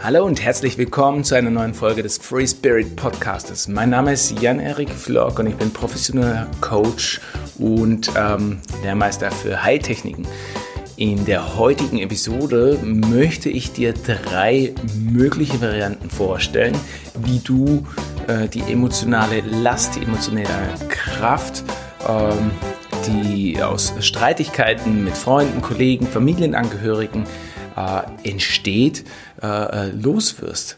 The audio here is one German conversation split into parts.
Hallo und herzlich willkommen zu einer neuen Folge des Free Spirit Podcastes. Mein Name ist Jan-Erik Flock und ich bin professioneller Coach und ähm, Lehrmeister für Heiltechniken. In der heutigen Episode möchte ich dir drei mögliche Varianten vorstellen, wie du äh, die emotionale Last, die emotionale Kraft, ähm, die aus Streitigkeiten mit Freunden, Kollegen, Familienangehörigen äh, entsteht, äh, äh, loswirst.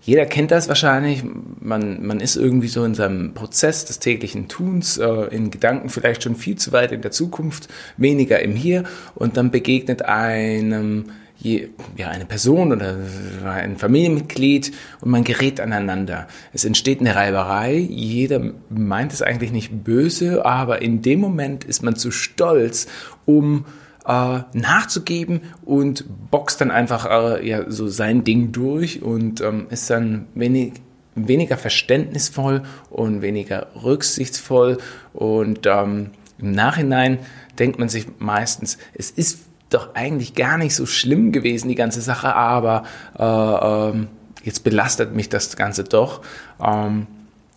Jeder kennt das wahrscheinlich. Man, man ist irgendwie so in seinem Prozess des täglichen Tuns, äh, in Gedanken vielleicht schon viel zu weit in der Zukunft, weniger im Hier und dann begegnet einem je, ja, eine Person oder ein Familienmitglied und man gerät aneinander. Es entsteht eine Reiberei. Jeder meint es eigentlich nicht böse, aber in dem Moment ist man zu stolz, um äh, nachzugeben und boxt dann einfach äh, ja, so sein Ding durch und ähm, ist dann wenig, weniger verständnisvoll und weniger rücksichtsvoll und ähm, im Nachhinein denkt man sich meistens, es ist doch eigentlich gar nicht so schlimm gewesen, die ganze Sache, aber äh, äh, jetzt belastet mich das Ganze doch. Ähm,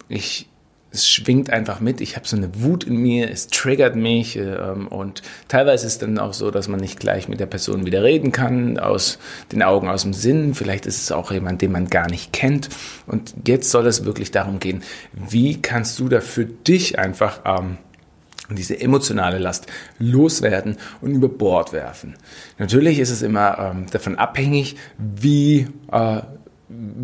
ich es schwingt einfach mit. Ich habe so eine Wut in mir, es triggert mich ähm, und teilweise ist es dann auch so, dass man nicht gleich mit der Person wieder reden kann, aus den Augen, aus dem Sinn. Vielleicht ist es auch jemand, den man gar nicht kennt. Und jetzt soll es wirklich darum gehen, wie kannst du da für dich einfach ähm, diese emotionale Last loswerden und über Bord werfen. Natürlich ist es immer ähm, davon abhängig, wie äh,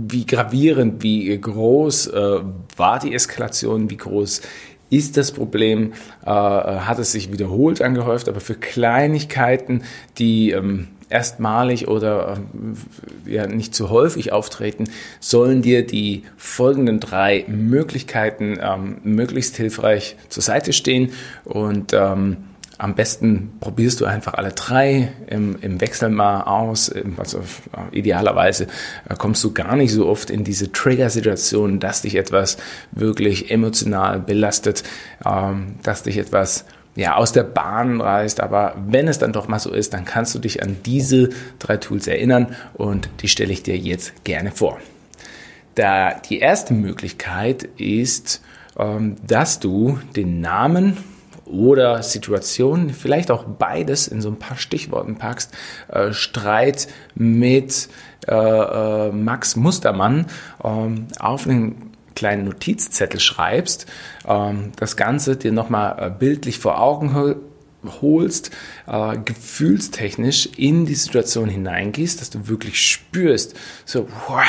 wie gravierend, wie groß äh, war die Eskalation, wie groß ist das Problem, äh, hat es sich wiederholt angehäuft, aber für Kleinigkeiten, die ähm, erstmalig oder äh, ja nicht zu häufig auftreten, sollen dir die folgenden drei Möglichkeiten ähm, möglichst hilfreich zur Seite stehen. Und ähm, am besten probierst du einfach alle drei im, im Wechsel mal aus. Also idealerweise äh, kommst du gar nicht so oft in diese Trigger-Situation, dass dich etwas wirklich emotional belastet, ähm, dass dich etwas ja, aus der Bahn reißt. Aber wenn es dann doch mal so ist, dann kannst du dich an diese drei Tools erinnern und die stelle ich dir jetzt gerne vor. Da die erste Möglichkeit ist, ähm, dass du den Namen oder Situation, vielleicht auch beides in so ein paar Stichworten packst. Äh, Streit mit äh, äh, Max Mustermann ähm, auf einen kleinen Notizzettel schreibst, ähm, das Ganze dir nochmal äh, bildlich vor Augen holst, äh, gefühlstechnisch in die Situation hineingehst, dass du wirklich spürst, so, wow,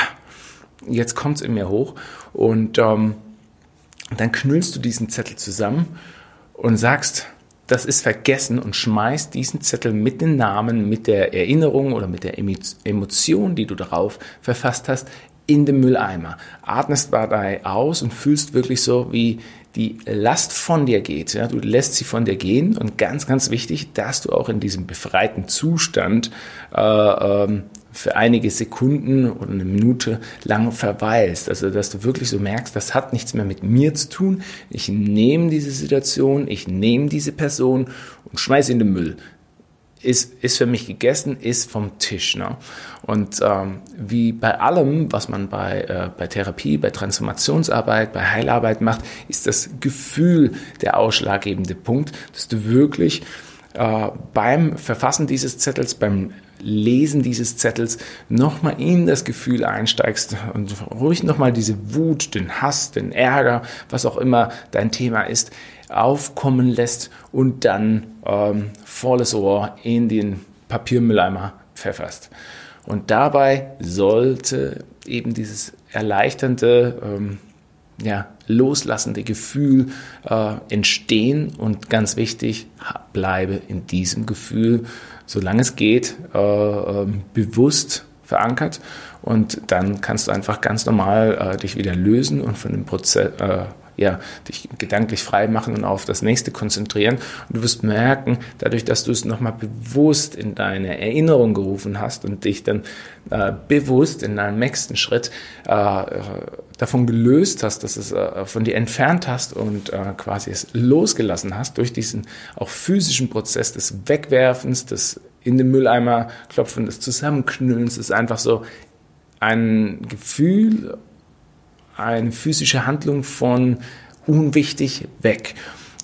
jetzt kommt es in mir hoch und ähm, dann knüllst du diesen Zettel zusammen und sagst, das ist vergessen und schmeißt diesen Zettel mit den Namen, mit der Erinnerung oder mit der Emotion, die du darauf verfasst hast, in den Mülleimer. Atmest dabei aus und fühlst wirklich so, wie die Last von dir geht. Ja, du lässt sie von dir gehen und ganz, ganz wichtig, dass du auch in diesem befreiten Zustand äh, ähm, für einige Sekunden oder eine Minute lang verweilst. Also, dass du wirklich so merkst, das hat nichts mehr mit mir zu tun. Ich nehme diese Situation, ich nehme diese Person und schmeiße in den Müll. Ist, ist für mich gegessen, ist vom Tisch. Ne? Und ähm, wie bei allem, was man bei, äh, bei Therapie, bei Transformationsarbeit, bei Heilarbeit macht, ist das Gefühl der ausschlaggebende Punkt, dass du wirklich äh, beim Verfassen dieses Zettels, beim Lesen dieses Zettels nochmal in das Gefühl einsteigst und ruhig nochmal diese Wut, den Hass, den Ärger, was auch immer dein Thema ist, aufkommen lässt und dann ähm, volles Ohr in den Papiermülleimer pfefferst. Und dabei sollte eben dieses erleichternde, ähm, ja, loslassende Gefühl äh, entstehen und ganz wichtig, bleibe in diesem Gefühl, solange es geht, äh, äh, bewusst verankert. Und dann kannst du einfach ganz normal äh, dich wieder lösen und von dem Prozess, äh, ja, dich gedanklich frei machen und auf das nächste konzentrieren. Und du wirst merken, dadurch, dass du es nochmal bewusst in deine Erinnerung gerufen hast und dich dann äh, bewusst in deinem nächsten Schritt äh, davon gelöst hast, dass es äh, von dir entfernt hast und äh, quasi es losgelassen hast durch diesen auch physischen Prozess des Wegwerfens, des in den Mülleimer klopfen, des Zusammenknüllens, ist einfach so, ein Gefühl, eine physische Handlung von unwichtig weg.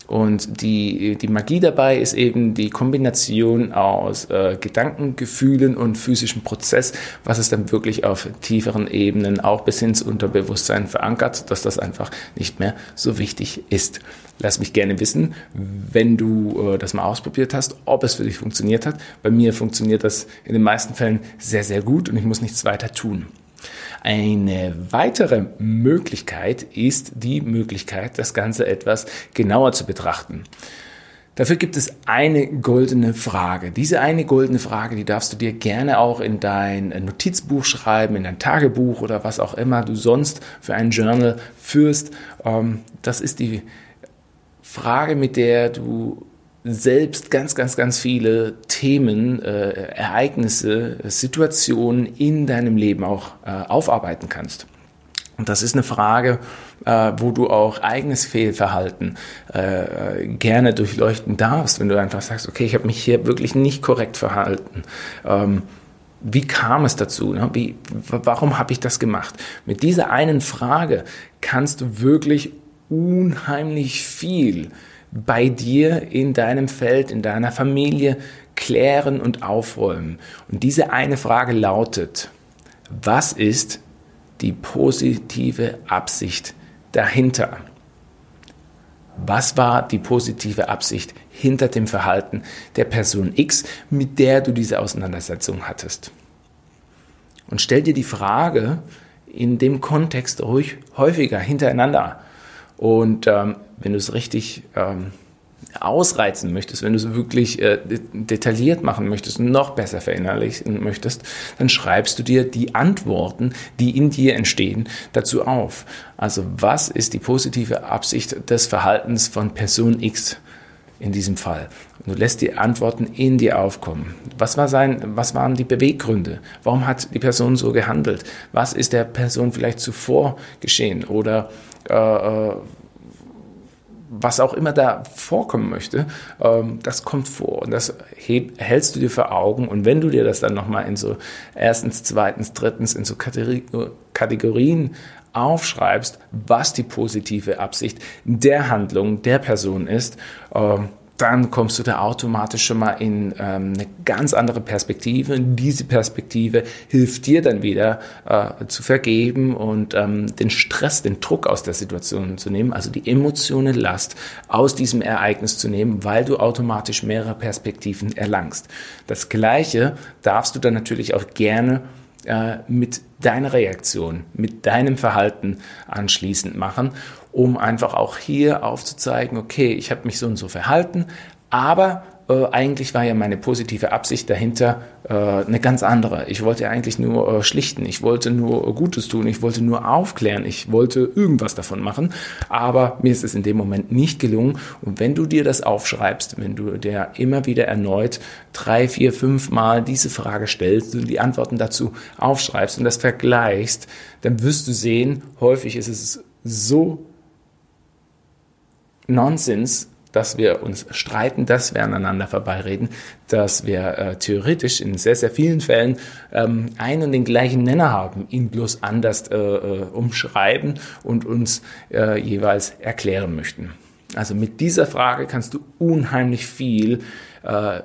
Und die, die Magie dabei ist eben die Kombination aus äh, Gedanken, Gefühlen und physischem Prozess, was es dann wirklich auf tieferen Ebenen auch bis ins Unterbewusstsein verankert, dass das einfach nicht mehr so wichtig ist. Lass mich gerne wissen, wenn du äh, das mal ausprobiert hast, ob es für dich funktioniert hat. Bei mir funktioniert das in den meisten Fällen sehr, sehr gut und ich muss nichts weiter tun. Eine weitere Möglichkeit ist die Möglichkeit, das Ganze etwas genauer zu betrachten. Dafür gibt es eine goldene Frage. Diese eine goldene Frage, die darfst du dir gerne auch in dein Notizbuch schreiben, in dein Tagebuch oder was auch immer du sonst für ein Journal führst. Ähm, das ist die Frage, mit der du selbst ganz, ganz, ganz viele Themen, äh, Ereignisse, Situationen in deinem Leben auch äh, aufarbeiten kannst. Und das ist eine Frage, äh, wo du auch eigenes Fehlverhalten äh, gerne durchleuchten darfst, wenn du einfach sagst, okay, ich habe mich hier wirklich nicht korrekt verhalten. Ähm, wie kam es dazu? Ne? Wie, warum habe ich das gemacht? Mit dieser einen Frage kannst du wirklich unheimlich viel bei dir in deinem Feld, in deiner Familie klären und aufräumen. Und diese eine Frage lautet, was ist die positive Absicht dahinter? Was war die positive Absicht hinter dem Verhalten der Person X, mit der du diese Auseinandersetzung hattest? Und stell dir die Frage in dem Kontext ruhig häufiger hintereinander. Und ähm, wenn du es richtig ähm, ausreizen möchtest, wenn du es wirklich äh, detailliert machen möchtest noch besser verinnerlichen möchtest, dann schreibst du dir die Antworten, die in dir entstehen, dazu auf. Also was ist die positive Absicht des Verhaltens von Person X in diesem Fall? Und du lässt die Antworten in dir aufkommen. Was, war sein, was waren die Beweggründe? Warum hat die Person so gehandelt? Was ist der Person vielleicht zuvor geschehen? Oder äh, äh was auch immer da vorkommen möchte, ähm, das kommt vor und das hältst du dir vor Augen und wenn du dir das dann nochmal in so erstens, zweitens, drittens in so Kategorien aufschreibst, was die positive Absicht der Handlung der Person ist, ähm, dann kommst du da automatisch schon mal in ähm, eine ganz andere Perspektive. Und diese Perspektive hilft dir dann wieder äh, zu vergeben und ähm, den Stress, den Druck aus der Situation zu nehmen, also die Emotionen, Last aus diesem Ereignis zu nehmen, weil du automatisch mehrere Perspektiven erlangst. Das Gleiche darfst du dann natürlich auch gerne äh, mit deiner Reaktion, mit deinem Verhalten anschließend machen um einfach auch hier aufzuzeigen, okay, ich habe mich so und so verhalten, aber äh, eigentlich war ja meine positive Absicht dahinter äh, eine ganz andere. Ich wollte eigentlich nur äh, schlichten, ich wollte nur Gutes tun, ich wollte nur aufklären, ich wollte irgendwas davon machen, aber mir ist es in dem Moment nicht gelungen. Und wenn du dir das aufschreibst, wenn du dir immer wieder erneut drei, vier, fünf Mal diese Frage stellst und die Antworten dazu aufschreibst und das vergleichst, dann wirst du sehen, häufig ist es so Nonsens, dass wir uns streiten, dass wir aneinander vorbeireden, dass wir äh, theoretisch in sehr, sehr vielen Fällen ähm, einen und den gleichen Nenner haben, ihn bloß anders äh, äh, umschreiben und uns äh, jeweils erklären möchten. Also mit dieser Frage kannst du unheimlich viel äh,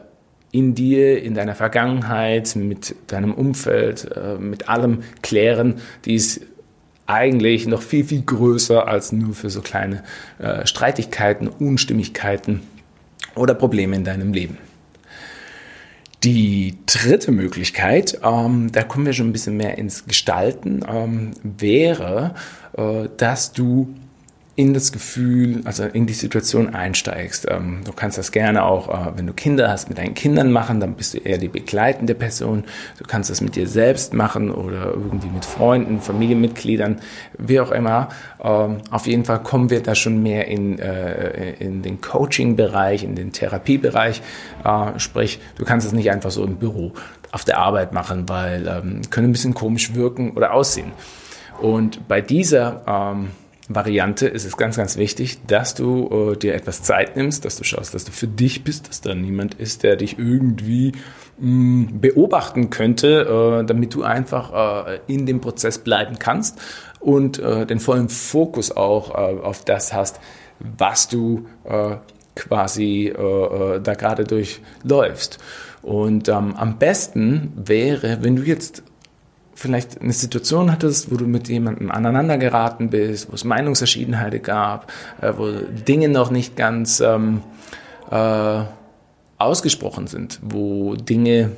in dir, in deiner Vergangenheit, mit deinem Umfeld, äh, mit allem klären, die es eigentlich noch viel, viel größer als nur für so kleine äh, Streitigkeiten, Unstimmigkeiten oder Probleme in deinem Leben. Die dritte Möglichkeit, ähm, da kommen wir schon ein bisschen mehr ins Gestalten, ähm, wäre, äh, dass du in das Gefühl, also in die Situation einsteigst. Ähm, du kannst das gerne auch, äh, wenn du Kinder hast, mit deinen Kindern machen, dann bist du eher die begleitende Person. Du kannst das mit dir selbst machen oder irgendwie mit Freunden, Familienmitgliedern, wie auch immer. Ähm, auf jeden Fall kommen wir da schon mehr in, äh, in den Coaching-Bereich, in den Therapiebereich. Äh, sprich, du kannst es nicht einfach so im Büro auf der Arbeit machen, weil ähm, können ein bisschen komisch wirken oder aussehen. Und bei dieser Variante ist es ganz, ganz wichtig, dass du äh, dir etwas Zeit nimmst, dass du schaust, dass du für dich bist, dass da niemand ist, der dich irgendwie mh, mm, beobachten könnte, äh, damit du einfach äh, in dem Prozess bleiben kannst und äh, den vollen Fokus auch äh, auf das hast, was du äh, quasi da gerade durchläufst. Und ähm, am besten wäre, wenn du jetzt vielleicht eine Situation hattest, wo du mit jemandem aneinander geraten bist, wo es Meinungsverschiedenheiten gab, äh, wo Dinge noch nicht ganz ähm, äh, ausgesprochen sind, wo Dinge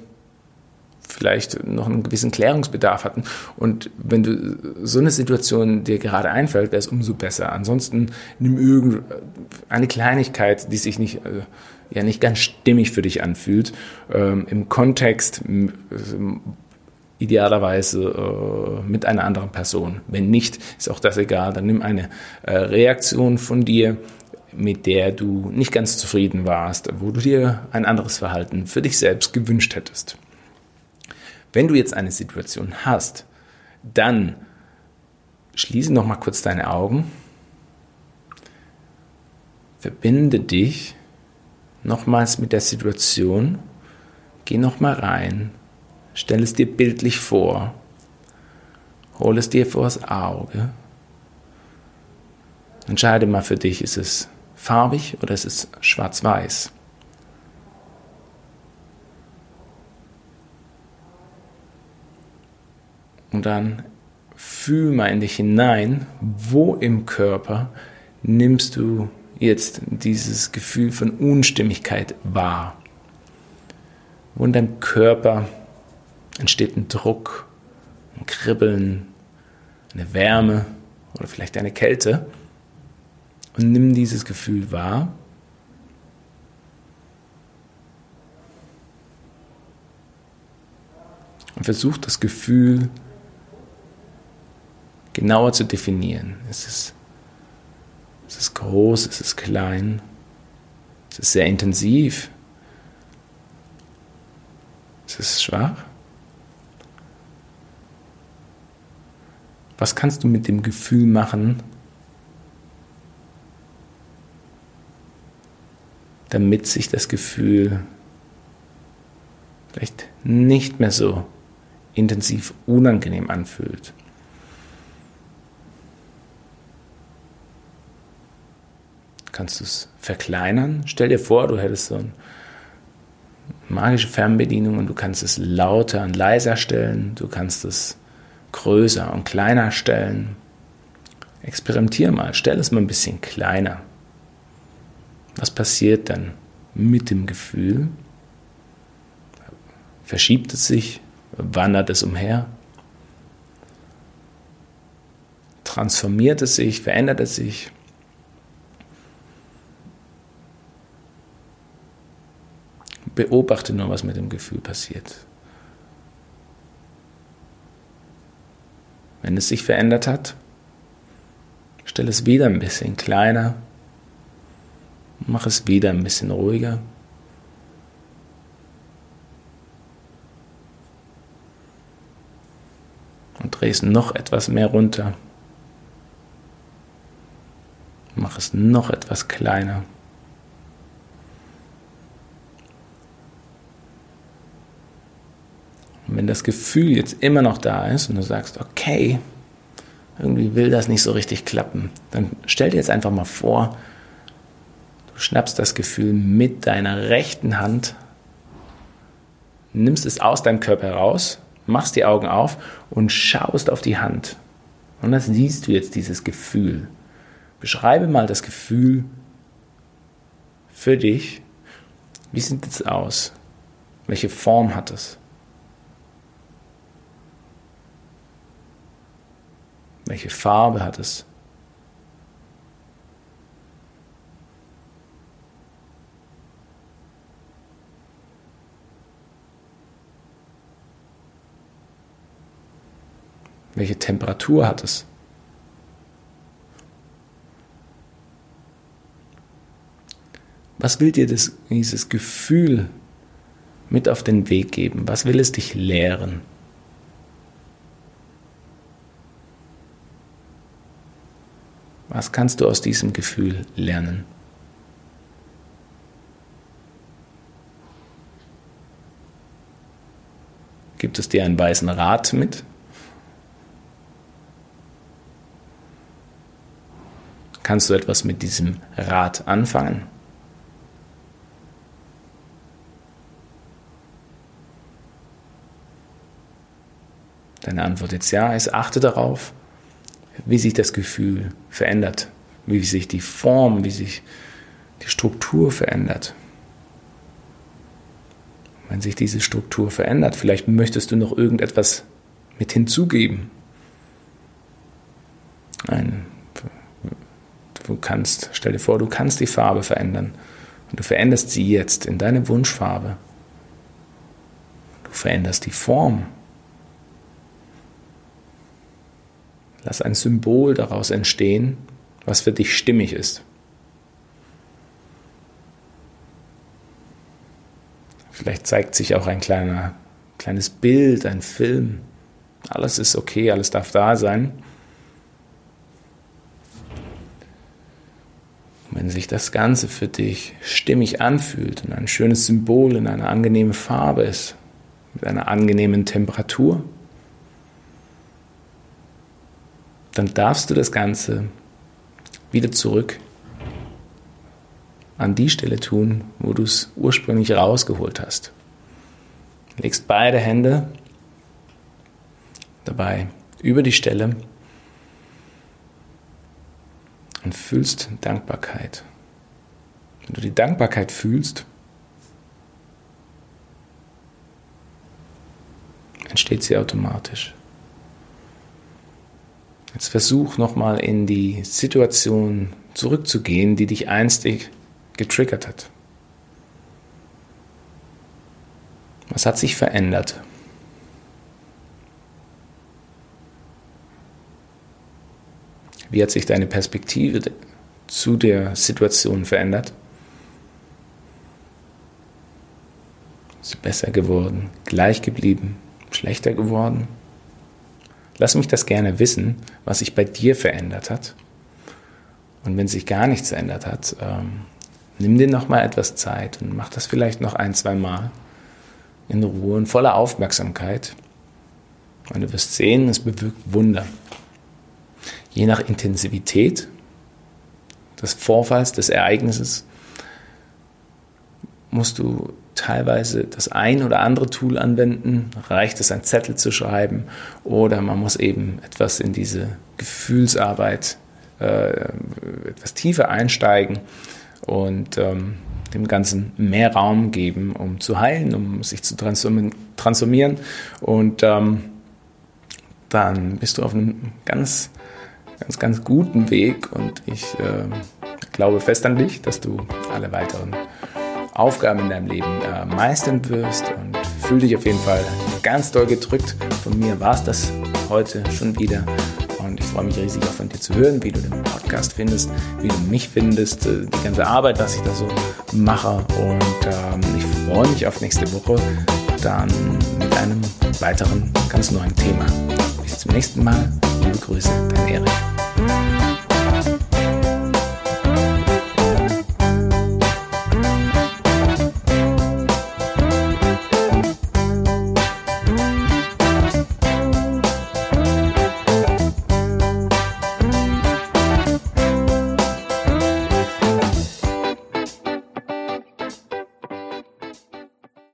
vielleicht noch einen gewissen Klärungsbedarf hatten. Und wenn du so eine Situation dir gerade einfällt, wäre es umso besser. Ansonsten nimm irgendeine Kleinigkeit, die sich nicht, äh, ja nicht ganz stimmig für dich anfühlt, ähm, im Kontext idealerweise äh, mit einer anderen Person. Wenn nicht, ist auch das egal. Dann nimm eine äh, Reaktion von dir, mit der du nicht ganz zufrieden warst, wo du dir ein anderes Verhalten für dich selbst gewünscht hättest. Wenn du jetzt eine Situation hast, dann schließe noch mal kurz deine Augen, verbinde dich nochmals mit der Situation, geh noch mal rein Stell es dir bildlich vor. Hol es dir vors Auge. Entscheide mal für dich, ist es farbig oder ist es schwarz-weiß? Und dann fühl mal in dich hinein, wo im Körper nimmst du jetzt dieses Gefühl von Unstimmigkeit wahr? Wo in deinem Körper entsteht ein Druck, ein Kribbeln, eine Wärme oder vielleicht eine Kälte. Und nimm dieses Gefühl wahr. Und versuch das Gefühl genauer zu definieren. Ist es, ist es groß, ist es klein, ist es sehr intensiv, ist es schwach? Was kannst du mit dem Gefühl machen, damit sich das Gefühl vielleicht nicht mehr so intensiv unangenehm anfühlt? Kannst du es verkleinern? Stell dir vor, du hättest so eine magische Fernbedienung und du kannst es lauter und leiser stellen. Du kannst es größer und kleiner stellen. Experimentier mal, stell es mal ein bisschen kleiner. Was passiert dann mit dem Gefühl? Verschiebt es sich? Wandert es umher? Transformiert es sich? Verändert es sich? Beobachte nur, was mit dem Gefühl passiert. Wenn es sich verändert hat, stell es wieder ein bisschen kleiner, mach es wieder ein bisschen ruhiger. Und dreh es noch etwas mehr runter. Mach es noch etwas kleiner. Und wenn das Gefühl jetzt immer noch da ist und du sagst, okay, irgendwie will das nicht so richtig klappen, dann stell dir jetzt einfach mal vor, du schnappst das Gefühl mit deiner rechten Hand, nimmst es aus deinem Körper heraus, machst die Augen auf und schaust auf die Hand. Und das siehst du jetzt, dieses Gefühl. Beschreibe mal das Gefühl für dich. Wie sieht es aus? Welche Form hat es? Welche Farbe hat es? Welche Temperatur hat es? Was will dir das, dieses Gefühl mit auf den Weg geben? Was will es dich lehren? Was kannst du aus diesem Gefühl lernen? Gibt es dir einen weißen Rat mit? Kannst du etwas mit diesem Rat anfangen? Deine Antwort jetzt ja ist, achte darauf, wie sich das Gefühl verändert, wie sich die Form, wie sich die Struktur verändert wenn sich diese Struktur verändert. Vielleicht möchtest du noch irgendetwas mit hinzugeben. Ein, du kannst, stell dir vor, du kannst die Farbe verändern und du veränderst sie jetzt in deine Wunschfarbe. Du veränderst die Form. Lass ein Symbol daraus entstehen, was für dich stimmig ist. Vielleicht zeigt sich auch ein kleiner, kleines Bild, ein Film. Alles ist okay, alles darf da sein. wenn sich das Ganze für dich stimmig anfühlt und ein schönes Symbol in einer angenehmen Farbe ist, mit einer angenehmen Temperatur, dann darfst du das Ganze wieder zurück an die Stelle tun, wo du es ursprünglich rausgeholt hast. Legst beide Hände dabei über die Stelle und fühlst Dankbarkeit. Wenn du die Dankbarkeit fühlst, entsteht sie automatisch. Jetzt versuch nochmal in die Situation zurückzugehen, die dich einstig getriggert hat. Was hat sich verändert? Wie hat sich deine Perspektive zu der Situation verändert? Ist sie besser geworden, gleich geblieben, schlechter geworden? Lass mich das gerne wissen, was sich bei dir verändert hat. Und wenn sich gar nichts verändert hat, ähm, Nimm dir noch mal etwas Zeit und mach das vielleicht noch ein, zwei Mal in Ruhe und voller Aufmerksamkeit. Und du wirst sehen, es bewirkt Wunder. Je nach Intensivität des Vorfalls, des Ereignisses, musst du teilweise das ein oder andere Tool anwenden. Reicht es, einen Zettel zu schreiben oder man muss eben etwas in diese Gefühlsarbeit äh, etwas tiefer einsteigen und ähm, dem Ganzen mehr Raum geben, um zu heilen, um sich zu transformieren. Und ähm, dann bist du auf einem ganz, ganz, ganz guten Weg. Und ich äh, glaube fest an dich, dass du alle weiteren Aufgaben in deinem Leben äh, meistern wirst. Und fühle dich auf jeden Fall ganz doll gedrückt. Von mir war es das heute schon wieder. Und ich freue mich riesig auch von dir zu hören, wie du den Podcast findest, wie du mich findest, äh, die ganze Arbeit, was ich da so mache. Und ähm, ich freue mich auf nächste Woche dann mit einem weiteren ganz neuen Thema. Bis zum nächsten Mal. Liebe Grüße, dein Erik.